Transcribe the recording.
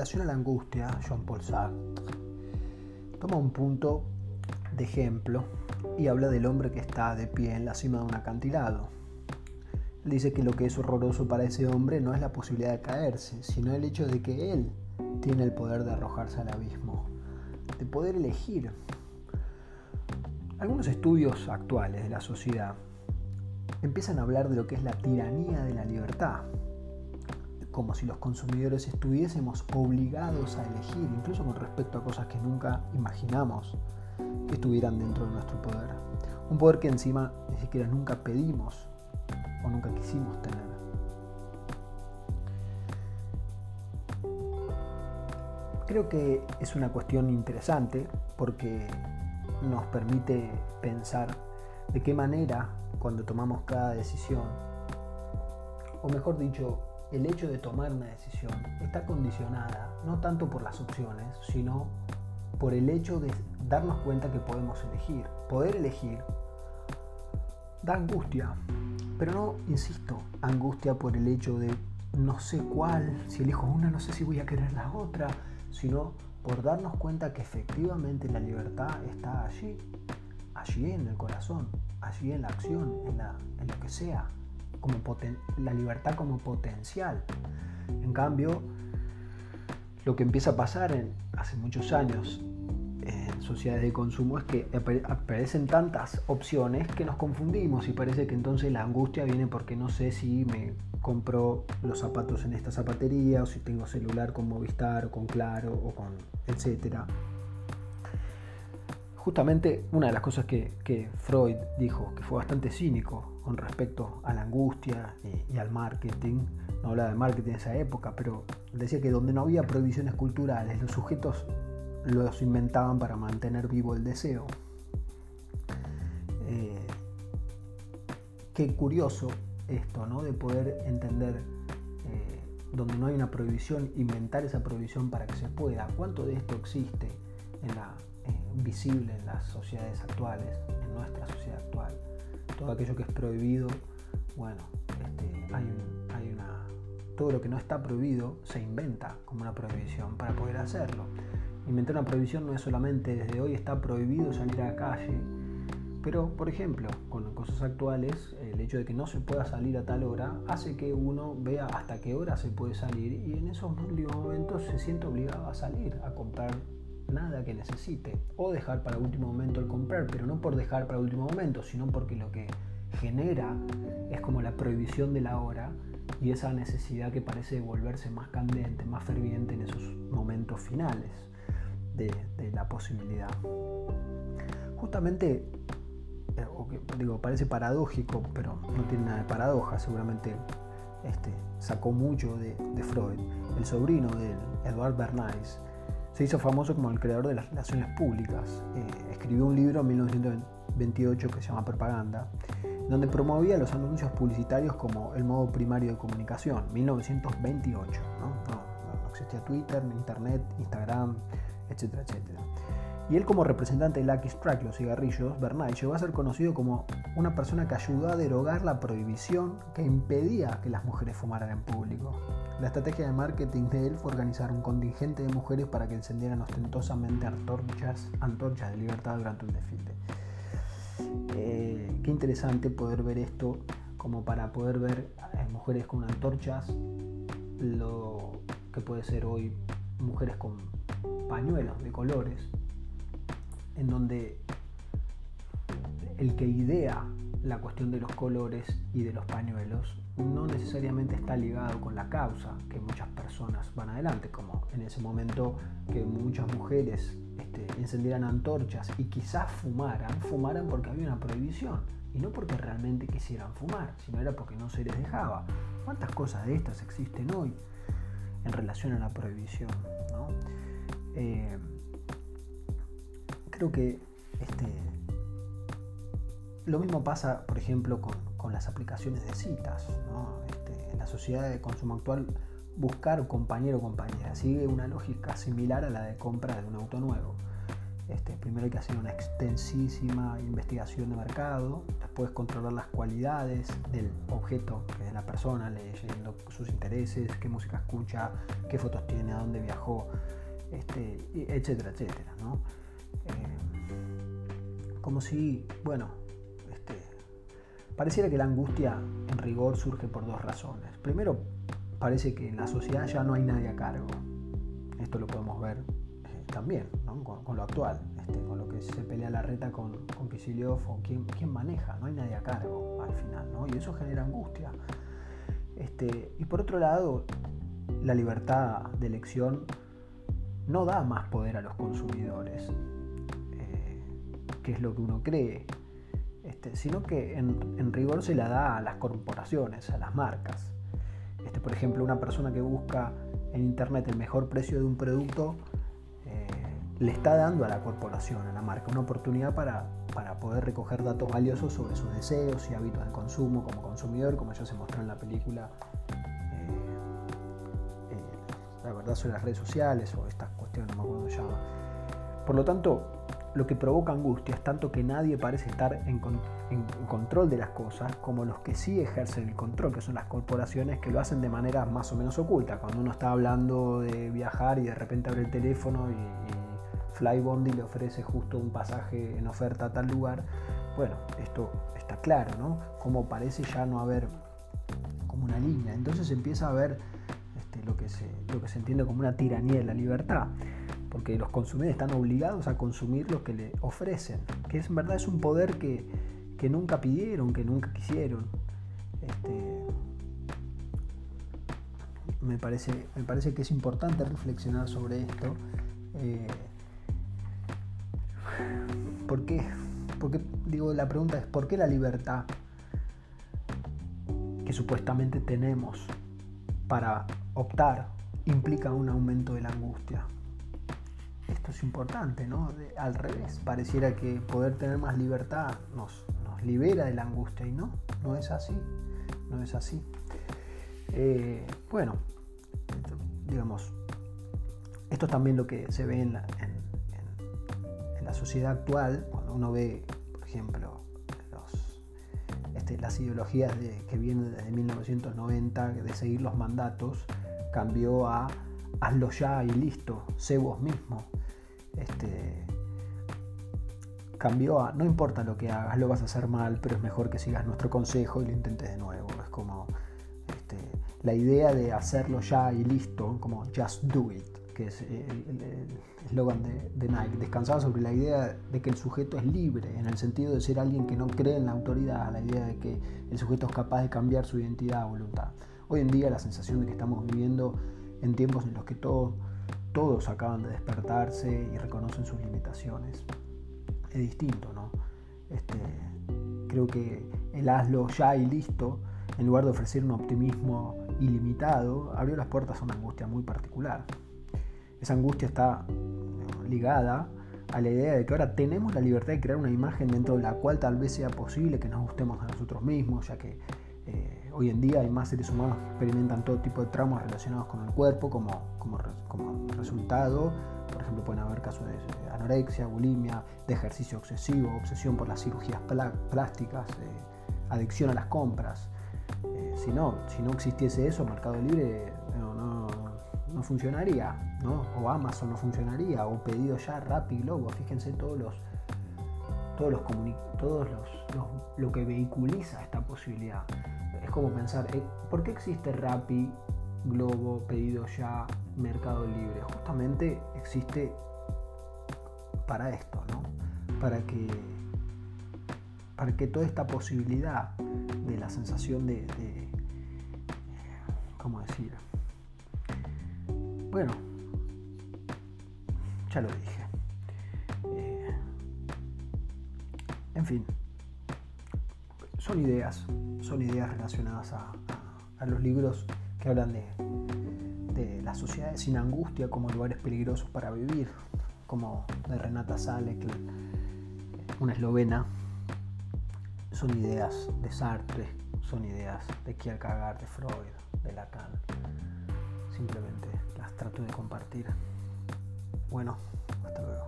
relación a la angustia, Jean-Paul Sartre toma un punto de ejemplo y habla del hombre que está de pie en la cima de un acantilado. Dice que lo que es horroroso para ese hombre no es la posibilidad de caerse, sino el hecho de que él tiene el poder de arrojarse al abismo, de poder elegir. Algunos estudios actuales de la sociedad empiezan a hablar de lo que es la tiranía de la libertad, como si los consumidores estuviésemos obligados a elegir, incluso con respecto a cosas que nunca imaginamos que estuvieran dentro de nuestro poder. Un poder que encima ni siquiera nunca pedimos o nunca quisimos tener. Creo que es una cuestión interesante porque nos permite pensar de qué manera cuando tomamos cada decisión, o mejor dicho, el hecho de tomar una decisión está condicionada no tanto por las opciones, sino por el hecho de darnos cuenta que podemos elegir. Poder elegir da angustia, pero no, insisto, angustia por el hecho de no sé cuál, si elijo una no sé si voy a querer la otra, sino por darnos cuenta que efectivamente la libertad está allí, allí en el corazón, allí en la acción, en, en lo que sea como la libertad como potencial. En cambio, lo que empieza a pasar en, hace muchos años en sociedades de consumo es que aparecen tantas opciones que nos confundimos y parece que entonces la angustia viene porque no sé si me compro los zapatos en esta zapatería o si tengo celular con Movistar o con Claro o con etcétera justamente una de las cosas que, Freud dijo, que fue bastante cínico con respecto a la angustia y, al marketing, no hablaba de marketing en esa época, pero decía que donde no había prohibiciones culturales, los sujetos los inventaban para mantener vivo el deseo. Eh, qué curioso esto, ¿no? De poder entender eh, donde no hay una prohibición, inventar esa prohibición para que se pueda. ¿Cuánto de esto existe en la, visible en las sociedades actuales, en nuestra sociedad actual. Todo aquello que es prohibido, bueno, este, hay, una, todo lo que no está prohibido se inventa como una prohibición para poder hacerlo. Inventar una prohibición no es solamente desde hoy está prohibido salir a la calle, pero por ejemplo, con cosas actuales, el hecho de que no se pueda salir a tal hora hace que uno vea hasta qué hora se puede salir y en esos momentos se siente obligado a salir, a comprar nada que necesite. O dejar para último momento el comprar, pero no por dejar para último momento, sino porque lo que genera es como la prohibición de la hora y esa necesidad que parece volverse más candente, más ferviente en esos momentos finales de, la posibilidad. Justamente, eh, digo, parece paradójico, pero no tiene nada de paradoja, seguramente este, sacó mucho de, de Freud. El sobrino de Edward Bernays, se hizo famoso como el creador de las relaciones públicas. Eh, escribió un libro en 1928 que se llama Propaganda, donde promovía los anuncios publicitarios como el modo primario de comunicación, 1928. ¿no? No, existía Twitter, Internet, Instagram, etcétera, etcétera. Y él como representante de Lucky Strike, los cigarrillos, Bernay llegó a ser conocido como una persona que ayudó a derogar la prohibición que impedía que las mujeres fumaran en público. La estrategia de marketing de él fue organizar un contingente de mujeres para que encendieran ostentosamente antorchas, antorchas de libertad durante un desfile. Eh, qué interesante poder ver esto como para poder ver mujeres con antorchas, lo que puede ser hoy mujeres con pañuelos de colores, en donde el que idea la cuestión de los colores y de los pañuelos no necesariamente está ligado con la causa que muchas personas van adelante, como en ese momento que muchas mujeres este, encendieran antorchas y quizás fumaran, fumaran porque había una prohibición y no porque realmente quisieran fumar, sino era porque no se les dejaba. ¿Cuántas cosas de estas existen hoy en relación a la prohibición? Eh, creo que este, lo mismo pasa, por ejemplo, con, las aplicaciones de citas. Este, en la sociedad de consumo actual, buscar compañero o compañera sigue una lógica similar a la de compra de un auto nuevo. Este, primero hay que hacer una extensísima investigación de mercado, puedes controlar las cualidades del objeto, que es la persona, leyendo sus intereses, qué música escucha, qué fotos tiene, a dónde viajó, este, etcétera, etcétera. Eh, como si, bueno, este, pareciera que la angustia en rigor surge por dos razones. Primero, parece que en la sociedad ya no hay nadie a cargo. Esto lo podemos ver eh, también con, lo actual, este, con lo que se pelea la reta con, con o quién, maneja, no hay nadie a cargo al final, y eso genera angustia. Este, y por otro lado, la libertad de elección no da más poder a los consumidores, es lo que uno cree, este, sino que en, rigor se la da a las corporaciones, a las marcas. Este, por ejemplo, una persona que busca en Internet el mejor precio de un producto, eh, le está dando a la corporación, a la marca, una oportunidad para, poder recoger datos valiosos sobre sus deseos y hábitos de consumo como consumidor, como ya se mostró en la película, eh, eh, la verdad sobre las redes sociales o estas cuestiones, no me acuerdo cómo. Por lo tanto, lo que provoca angustia es tanto que nadie parece estar en, control de las cosas como los que sí ejercen el control, que son las corporaciones que lo hacen de manera más o menos oculta. Cuando uno está hablando de viajar y de repente abre el teléfono y, y Flybondi le ofrece justo un pasaje en oferta a tal lugar, bueno, esto está claro, ¿no? Como parece ya no haber como una línea. Entonces empieza a haber este, lo, que se, lo que se entiende como una tiranía de la libertad porque los consumidores están obligados a consumir lo que le ofrecen, que es en verdad es un poder que, nunca pidieron, que nunca quisieron. Este, me, parece, me parece que es importante reflexionar sobre esto. Eh, ¿Por qué? Porque, digo, la pregunta es, ¿por qué la libertad que supuestamente tenemos para optar implica un aumento de la angustia? Es importante, ¿no? al revés, pareciera que poder tener más libertad nos, nos, libera de la angustia y no, no es así, no es así. Eh, bueno, digamos, esto es también lo que se ve en la, en, la sociedad actual, cuando uno ve, por ejemplo, este, las ideologías que vienen desde 1990 de seguir los mandatos, cambió a hazlo ya y listo, sé vos mismo este, cambió no importa lo que hagas, lo vas a hacer mal, pero es mejor que sigas nuestro consejo y lo intentes de nuevo. Es como este, la idea de hacerlo ya y listo, como just do it, que es el eslogan de, de, Nike. Descansaba sobre la idea de que el sujeto es libre, en el sentido de ser alguien que no cree en la autoridad, la idea de que el sujeto es capaz de cambiar su identidad a voluntad. Hoy en día la sensación de que estamos viviendo en tiempos en los que todo todos acaban de despertarse y reconocen sus limitaciones. Es distinto, ¿no? Este, creo que el hazlo ya y listo, en lugar de ofrecer un optimismo ilimitado, abrió las puertas a una angustia muy particular. Esa angustia está ligada a la idea de que ahora tenemos la libertad de crear una imagen dentro de la cual tal vez sea posible que nos gustemos a nosotros mismos, ya que eh, hoy en día hay más seres humanos que experimentan todo tipo de traumas relacionados con el cuerpo como, como, resultado. Por ejemplo, pueden haber casos de anorexia, bulimia, de ejercicio excesivo, obsesión por las cirugías plásticas, eh, adicción a las compras. Eh, si, no, si no existiese eso, Mercado Libre no, no, funcionaría, ¿no? o Amazon no funcionaría, o pedido ya, Rappi, Globo, fíjense todos los todos los, todos los, lo que vehiculiza esta posibilidad es como pensar, eh, ¿por qué existe Rappi, Globo, Pedido Ya, Mercado Libre? Justamente existe para esto, ¿no? Para que, para que toda esta posibilidad de la sensación de, ¿cómo decir? Bueno, ya lo dije. Eh, en fin, son ideas, son ideas relacionadas a, los libros que hablan de, de, las sociedades sin angustia como lugares peligrosos para vivir, como de Renata Salek, una eslovena. Son ideas de Sartre, son ideas de Kierkegaard, de Freud, de Lacan. Simplemente las trato de compartir. Bueno, hasta luego.